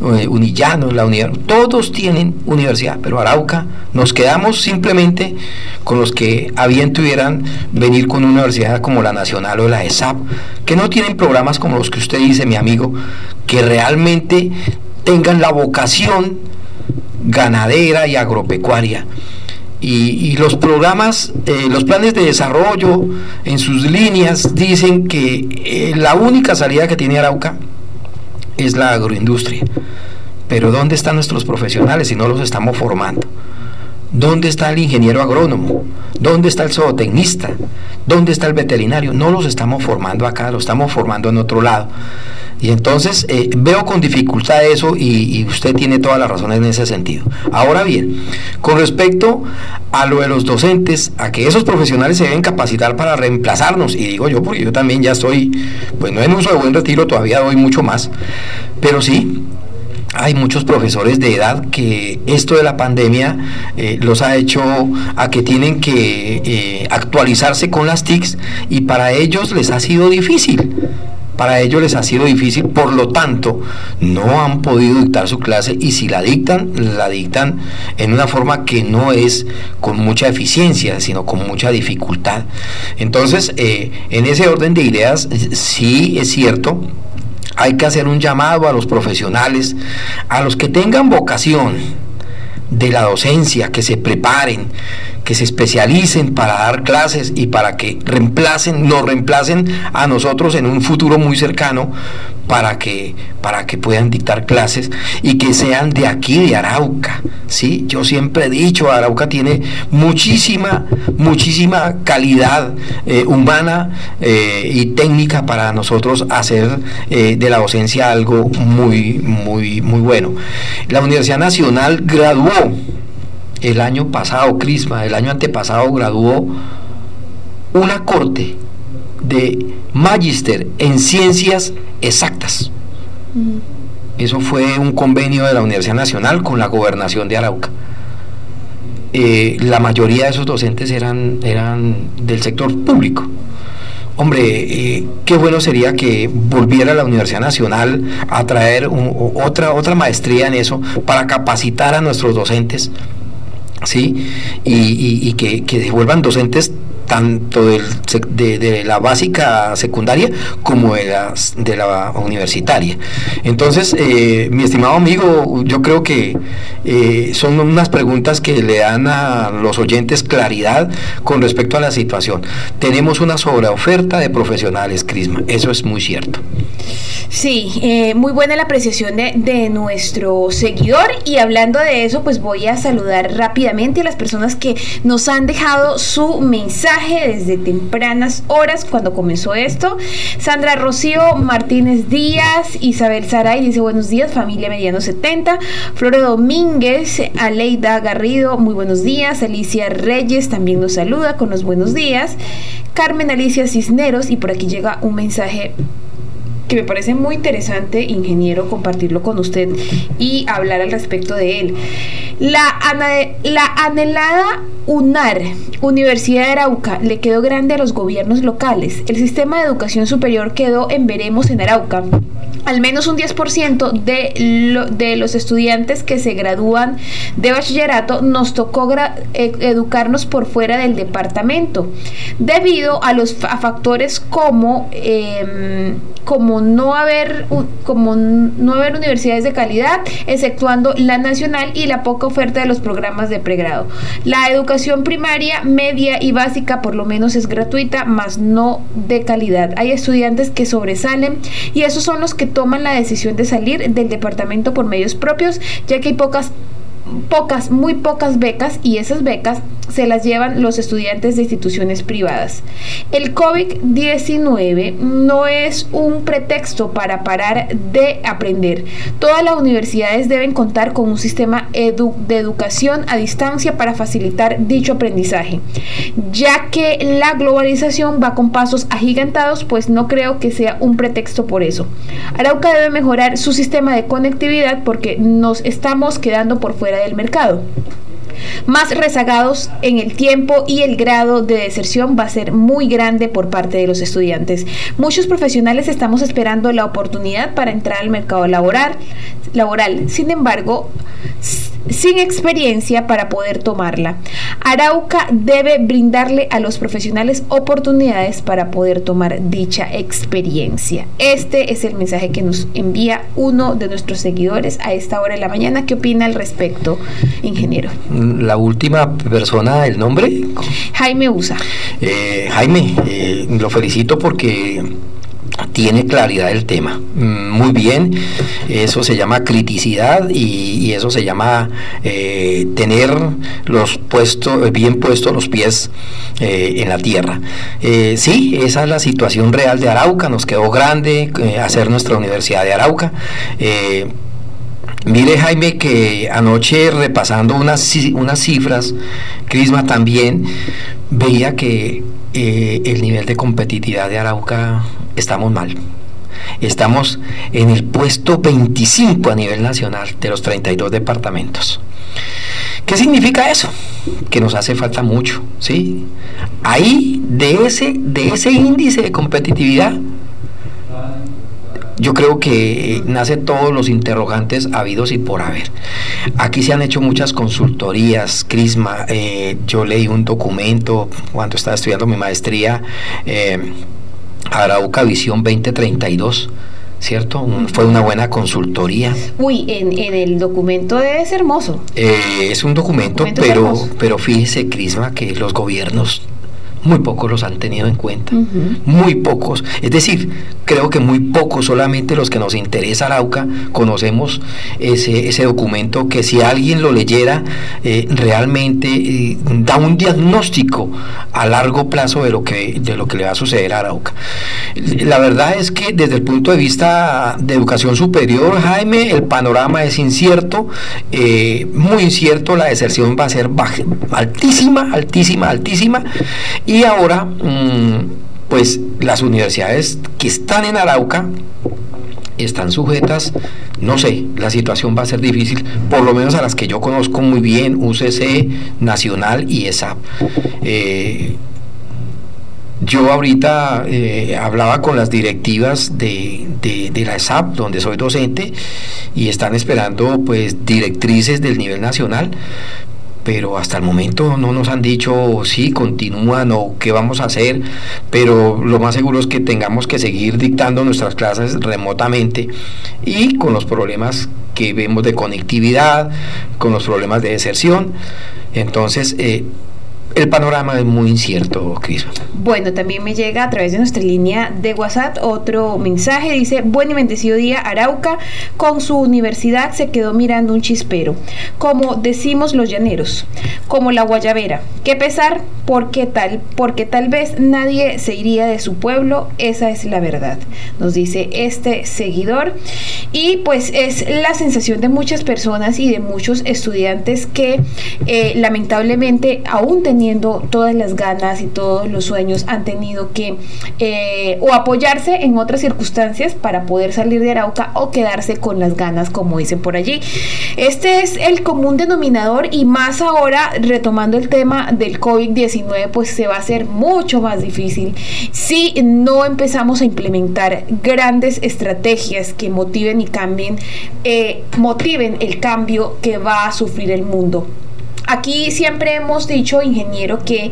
eh, Unillano, la unidad, todos tienen universidad, pero Arauca nos quedamos simplemente con los que a bien tuvieran venir con una universidad como la Nacional o la ESAP, que no tienen programas como los que usted dice, mi amigo, que realmente tengan la vocación ganadera y agropecuaria. Y, los programas, eh, los planes de desarrollo en sus líneas dicen que eh, la única salida que tiene Arauca es la agroindustria. Pero ¿dónde están nuestros profesionales si no los estamos formando? ¿Dónde está el ingeniero agrónomo? ¿Dónde está el zootecnista? ¿Dónde está el veterinario? No los estamos formando acá, los estamos formando en otro lado. Y entonces eh, veo con dificultad eso y, usted tiene todas las razones en ese sentido. Ahora bien, con respecto a lo de los docentes, a que esos profesionales se deben capacitar para reemplazarnos, y digo yo porque yo también ya estoy, pues no en uso de buen retiro, todavía doy mucho más, pero sí, hay muchos profesores de edad que esto de la pandemia eh, los ha hecho a que tienen que eh, actualizarse con las TICs y para ellos les ha sido difícil. Para ellos les ha sido difícil, por lo tanto, no han podido dictar su clase y si la dictan, la dictan en una forma que no es con mucha eficiencia, sino con mucha dificultad. Entonces, eh, en ese orden de ideas, sí es cierto, hay que hacer un llamado a los profesionales, a los que tengan vocación de la docencia, que se preparen, que se especialicen para dar clases y para que reemplacen, nos reemplacen a nosotros en un futuro muy cercano para que, para que puedan dictar clases y que sean de aquí, de Arauca. ¿sí? Yo siempre he dicho, Arauca tiene muchísima, muchísima calidad eh, humana eh, y técnica para nosotros hacer eh, de la docencia algo muy, muy, muy bueno. La Universidad Nacional graduó el año pasado, Crisma, el año antepasado graduó una corte de magíster en ciencias exactas. Eso fue un convenio de la Universidad Nacional con la gobernación de Arauca. Eh, la mayoría de esos docentes eran, eran del sector público. Hombre, eh, qué bueno sería que volviera la Universidad Nacional a traer un- otra, otra maestría en eso para capacitar a nuestros docentes ¿sí? Y, y- y que, que se vuelvan docentes tanto de, la básica secundaria como de, las, de la universitaria. Entonces, eh, mi estimado amigo, yo creo que eh, son unas preguntas que le dan a los oyentes claridad con respecto a la situación. Tenemos una sobreoferta de profesionales, Crisma, eso es muy cierto. Sí, eh, muy buena la apreciación de, de, nuestro seguidor y hablando de eso, pues voy a saludar rápidamente a las personas que nos han dejado su mensaje desde tempranas horas cuando comenzó esto. Sandra Rocío Martínez Díaz, Isabel Saray dice buenos días, familia Mediano 70, Flora Domínguez, Aleida Garrido, muy buenos días, Alicia Reyes también nos saluda con los buenos días, Carmen Alicia Cisneros y por aquí llega un mensaje que me parece muy interesante, ingeniero, compartirlo con usted y hablar al respecto de él. La, la anhelada UNAR, Universidad de Arauca, le quedó grande a los gobiernos locales. El sistema de educación superior quedó en veremos en Arauca. Al menos un 10% de, de los estudiantes que se gradúan de bachillerato nos tocó e, educarnos por fuera del departamento, debido a los a factores como, eh, como, no haber, como no haber universidades de calidad, exceptuando la nacional y la poca oferta de los programas de pregrado. La educación primaria, media y básica por lo menos es gratuita, más no de calidad. Hay estudiantes que sobresalen y esos son los que toman la decisión de salir del departamento por medios propios, ya que hay pocas pocas, muy pocas becas y esas becas se las llevan los estudiantes de instituciones privadas. El COVID-19 no es un pretexto para parar de aprender. Todas las universidades deben contar con un sistema de educación a distancia para facilitar dicho aprendizaje, ya que la globalización va con pasos agigantados, pues no creo que sea un pretexto por eso. Arauca debe mejorar su sistema de conectividad porque nos estamos quedando por fuera del mercado más rezagados en el tiempo y el grado de deserción va a ser muy grande por parte de los estudiantes. Muchos profesionales estamos esperando la oportunidad para entrar al mercado laboral. laboral. Sin embargo, sin experiencia para poder tomarla. Arauca debe brindarle a los profesionales oportunidades para poder tomar dicha experiencia. Este es el mensaje que nos envía uno de nuestros seguidores a esta hora de la mañana. ¿Qué opina al respecto, ingeniero? La última persona, el nombre. Jaime Usa. Eh, Jaime, eh, lo felicito porque tiene claridad del tema. Mm, muy bien, eso se llama criticidad y, eso se llama eh, tener los puestos, bien puestos los pies eh, en la tierra. Eh, sí, esa es la situación real de Arauca, nos quedó grande hacer nuestra Universidad de Arauca. Mire Jaime que anoche repasando unas, unas cifras, Crisma también, veía que el nivel de competitividad de Arauca estamos mal. Estamos en el puesto 25 a nivel nacional de los 32 departamentos. ¿Qué significa eso? Que nos hace falta mucho, ¿sí? Ahí, de ese, de ese índice de competitividad, yo creo que nace todos los interrogantes habidos y por haber. Aquí se han hecho muchas consultorías, Crisma, eh, yo leí un documento cuando estaba estudiando mi maestría. Eh, Arauca Visión 2032. ¿Cierto? fue una buena consultoría. Uy, en, el documento ser hermoso. Eh, es un documento, pero, pero fíjese, Crisma, que los gobiernos muy pocos los han tenido en cuenta, muy pocos. Es decir, creo que muy pocos, solamente los que nos interesa Arauca, conocemos ese, ese documento que si alguien lo leyera, eh, realmente eh, da un diagnóstico a largo plazo de lo, que, de lo que le va a suceder a Arauca. La verdad es que desde el punto de vista de educación superior, Jaime, el panorama es incierto, eh, muy incierto, la deserción va a ser altísima, altísima, altísima y ahora, mm, pues las universidades que están en Arauca están sujetas, no sé, la situación va a ser difícil, por lo menos a las que yo conozco muy bien, UCC, Nacional y ESAP. Eh, yo ahorita eh, hablaba con las directivas de, de, la ESAP, donde soy docente, y están esperando pues directrices del nivel nacional pero hasta el momento no nos han dicho si continúan o qué vamos a hacer, pero lo más seguro es que tengamos que seguir dictando nuestras clases remotamente y con los problemas que vemos de conectividad, con los problemas de deserción. Entonces, eh, el panorama es muy incierto, Cris. Bueno, también me llega a través de nuestra línea de WhatsApp otro mensaje. Dice, buen y bendecido día, Arauca con su universidad se quedó mirando un chispero. Como decimos los llaneros, como la guayabera. Qué pesar, porque tal, porque tal vez nadie se iría de su pueblo. Esa es la verdad, nos dice este seguidor. Y pues es la sensación de muchas personas y de muchos estudiantes que eh, lamentablemente aún todas las ganas y todos los sueños, han tenido que eh, o apoyarse en otras circunstancias para poder salir de Arauca o quedarse con las ganas, como dicen por allí. Este es el común denominador y más ahora, retomando el tema del COVID-19, pues se va a hacer mucho más difícil si no empezamos a implementar grandes estrategias que motiven y cambien, eh, motiven el cambio que va a sufrir el mundo. Aquí siempre hemos dicho, ingeniero, que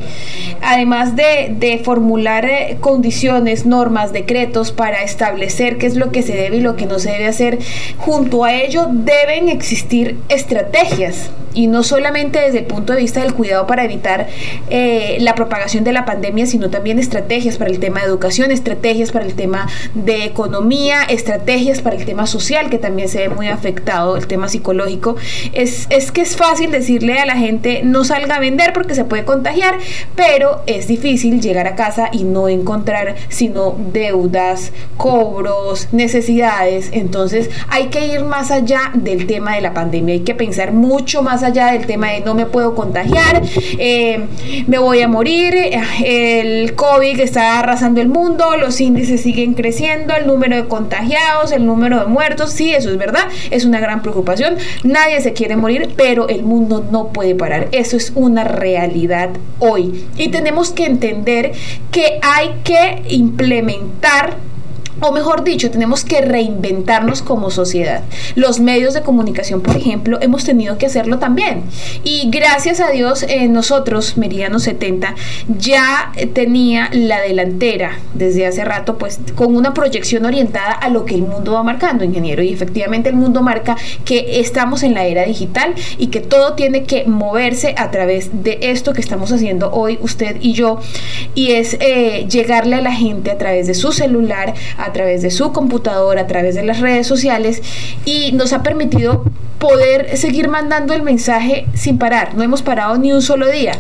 además de, formular eh, condiciones, normas, decretos para establecer qué es lo que se debe y lo que no se debe hacer, junto a ello deben existir estrategias y no solamente desde el punto de vista del cuidado para evitar eh, la propagación de la pandemia, sino también estrategias para el tema de educación, estrategias para el tema de economía, estrategias para el tema social, que también se ve muy afectado, el tema psicológico. Es, es que es fácil decirle a la gente no salga a vender porque se puede contagiar, pero es difícil llegar a casa y no encontrar sino deudas, cobros, necesidades. Entonces hay que ir más allá del tema de la pandemia, hay que pensar mucho más allá del tema de no me puedo contagiar, eh, me voy a morir, el COVID está arrasando el mundo, los índices siguen creciendo, el número de contagiados, el número de muertos, sí, eso es verdad, es una gran preocupación, nadie se quiere morir, pero el mundo no puede parar, eso es una realidad hoy. Y tenemos que entender que hay que implementar o mejor dicho, tenemos que reinventarnos como sociedad. Los medios de comunicación, por ejemplo, hemos tenido que hacerlo también. Y gracias a Dios, eh, nosotros, Meridiano 70, ya tenía la delantera desde hace rato, pues con una proyección orientada a lo que el mundo va marcando, ingeniero. Y efectivamente el mundo marca que estamos en la era digital y que todo tiene que moverse a través de esto que estamos haciendo hoy usted y yo. Y es eh, llegarle a la gente a través de su celular, a a través de su computadora, a través de las redes sociales y nos ha permitido poder seguir mandando el mensaje sin parar. No hemos parado ni un solo día.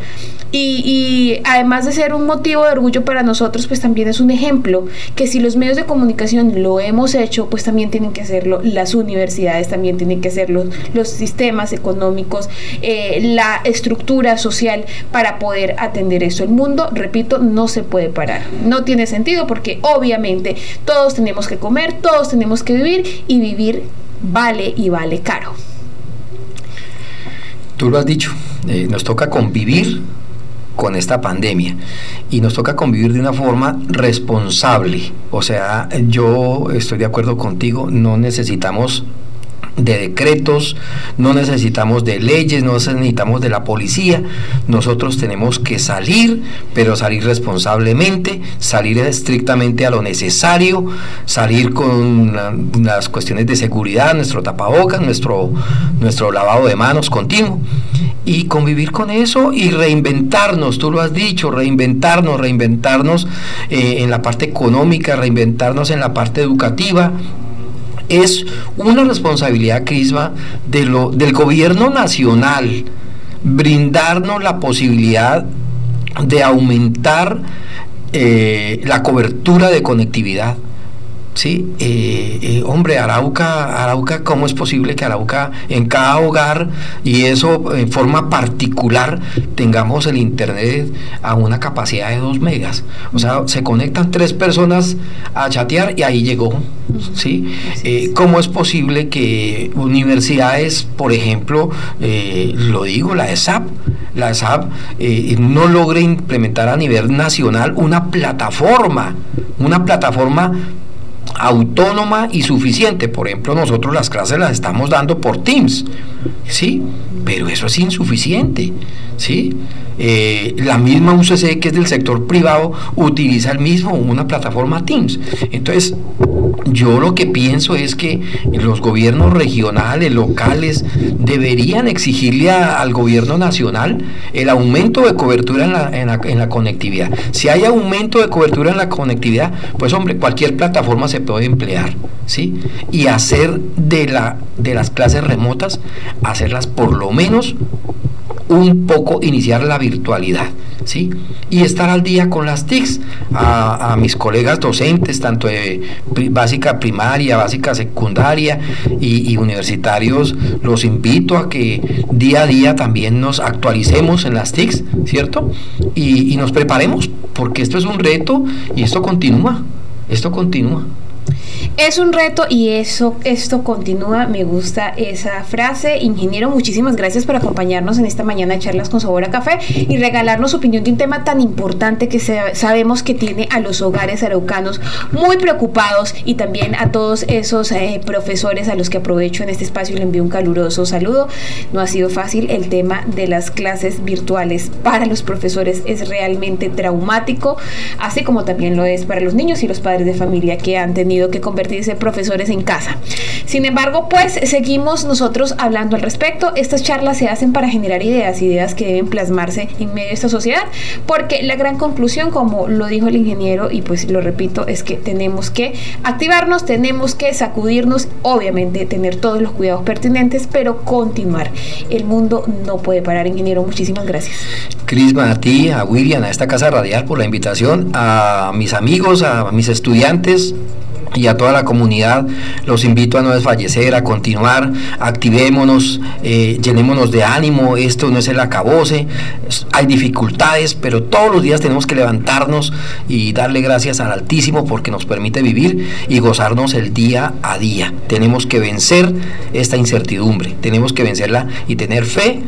Y, además de ser un motivo de orgullo para nosotros, pues también es un ejemplo que si los medios de comunicación lo hemos hecho, pues también tienen que hacerlo las universidades, también tienen que hacerlo los sistemas económicos, eh, la estructura social para poder atender eso. El mundo, repito, no se puede parar. No tiene sentido porque obviamente todos tenemos que comer, todos tenemos que vivir y vivir vale y vale caro. Tú lo has dicho, eh, nos toca convivir con esta pandemia y nos toca convivir de una forma responsable. O sea, yo estoy de acuerdo contigo, no necesitamos de decretos, no necesitamos de leyes, no necesitamos de la policía. Nosotros tenemos que salir, pero salir responsablemente, salir estrictamente a lo necesario, salir con las cuestiones de seguridad, nuestro tapabocas, nuestro, nuestro lavado de manos continuo y convivir con eso y reinventarnos, tú lo has dicho, reinventarnos, reinventarnos eh, en la parte económica, reinventarnos en la parte educativa, es una responsabilidad, Crisma, del gobierno nacional brindarnos la posibilidad de aumentar eh, la cobertura de conectividad Sí, eh, eh, hombre, Arauca, Arauca, ¿cómo es posible que Arauca en cada hogar y eso en forma particular tengamos el internet a una capacidad de 2 megas? O sea, se conectan tres personas a chatear y ahí llegó. ¿sí? Eh, ¿Cómo es posible que universidades, por ejemplo, lo digo, la ESAP, la ESAP no logre implementar a nivel nacional una plataforma, una plataforma autónoma y suficiente. Por ejemplo, nosotros las clases las estamos dando por Teams. ¿Sí? Pero eso es insuficiente, ¿sí? Eh, la misma UCC que es del sector privado utiliza el mismo una plataforma Teams. Entonces, yo lo que pienso es que los gobiernos regionales, locales, deberían exigirle al gobierno nacional el aumento de cobertura en la, en, la, en la, conectividad. Si hay aumento de cobertura en la conectividad, pues hombre, cualquier plataforma se puede emplear, ¿sí? Y hacer de, la, de las clases remotas, hacerlas por lo menos un poco iniciar la virtualidad, ¿sí? Y estar al día con las TICs. A, mis colegas docentes, tanto de básica primaria, básica secundaria y, universitarios, los invito a que día a día también nos actualicemos en las TICs, ¿cierto? Y, nos preparemos, porque esto es un reto y esto continúa, esto continúa. Es un reto y eso, esto continúa. Me gusta esa frase. Ingeniero, muchísimas gracias por acompañarnos en esta mañana charlas con sabor a café y regalarnos su opinión de un tema tan importante que sabemos que tiene a los hogares araucanos muy preocupados y también a todos esos eh, profesores a los que aprovecho en este espacio le envío un caluroso saludo. No ha sido fácil el tema de las clases virtuales para los profesores es realmente traumático, así como también lo es para los niños y los padres de familia que han tenido que convertirse profesores en casa. Sin embargo, pues seguimos nosotros hablando al respecto. Estas charlas se hacen para generar ideas, ideas que deben plasmarse en medio de esta sociedad, porque la gran conclusión, como lo dijo el ingeniero, y pues lo repito, es que tenemos que activarnos, tenemos que sacudirnos, obviamente tener todos los cuidados pertinentes, pero continuar. El mundo no puede parar, ingeniero. Muchísimas gracias. Crisma, a ti, a William, a esta casa radial por la invitación, a mis amigos, a mis estudiantes, y a toda la comunidad los invito a no desfallecer, a continuar, activémonos, eh, llenémonos de ánimo, esto no es el acabose, hay dificultades, pero todos los días tenemos que levantarnos y darle gracias al Altísimo porque nos permite vivir y gozarnos el día a día. Tenemos que vencer esta incertidumbre, tenemos que vencerla y tener fe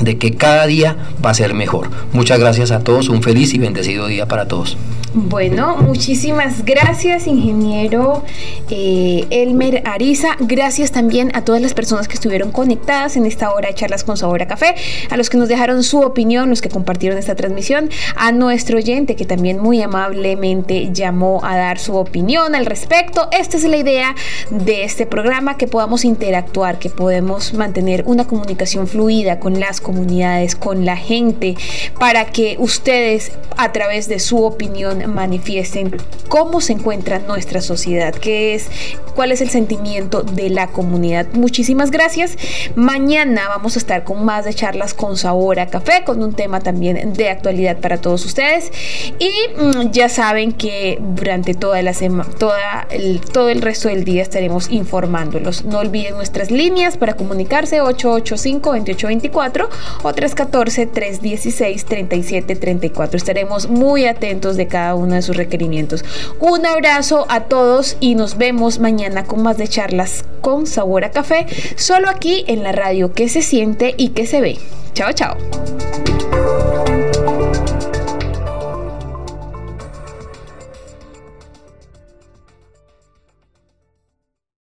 de que cada día va a ser mejor. Muchas gracias a todos, un feliz y bendecido día para todos. Bueno, muchísimas gracias, ingeniero eh, Elmer Ariza. Gracias también a todas las personas que estuvieron conectadas en esta hora de charlas con Sabor a Café, a los que nos dejaron su opinión, los que compartieron esta transmisión, a nuestro oyente que también muy amablemente llamó a dar su opinión al respecto. Esta es la idea de este programa, que podamos interactuar, que podemos mantener una comunicación fluida con las comunidades, con la gente, para que ustedes a través de su opinión manifiesten cómo se encuentra nuestra sociedad, qué es, cuál es el sentimiento de la comunidad. Muchísimas gracias. Mañana vamos a estar con más de charlas con sabor a café, con un tema también de actualidad para todos ustedes. Y mm, ya saben que durante toda la semana, toda el, todo el resto del día estaremos informándolos. No olviden nuestras líneas para comunicarse 885-2824 o 314-316-3734. Estaremos muy atentos de cada uno de sus requerimientos. Un abrazo a todos y nos vemos mañana con más de charlas con sabor a café, solo aquí en la radio que se siente y que se ve. Chao, chao.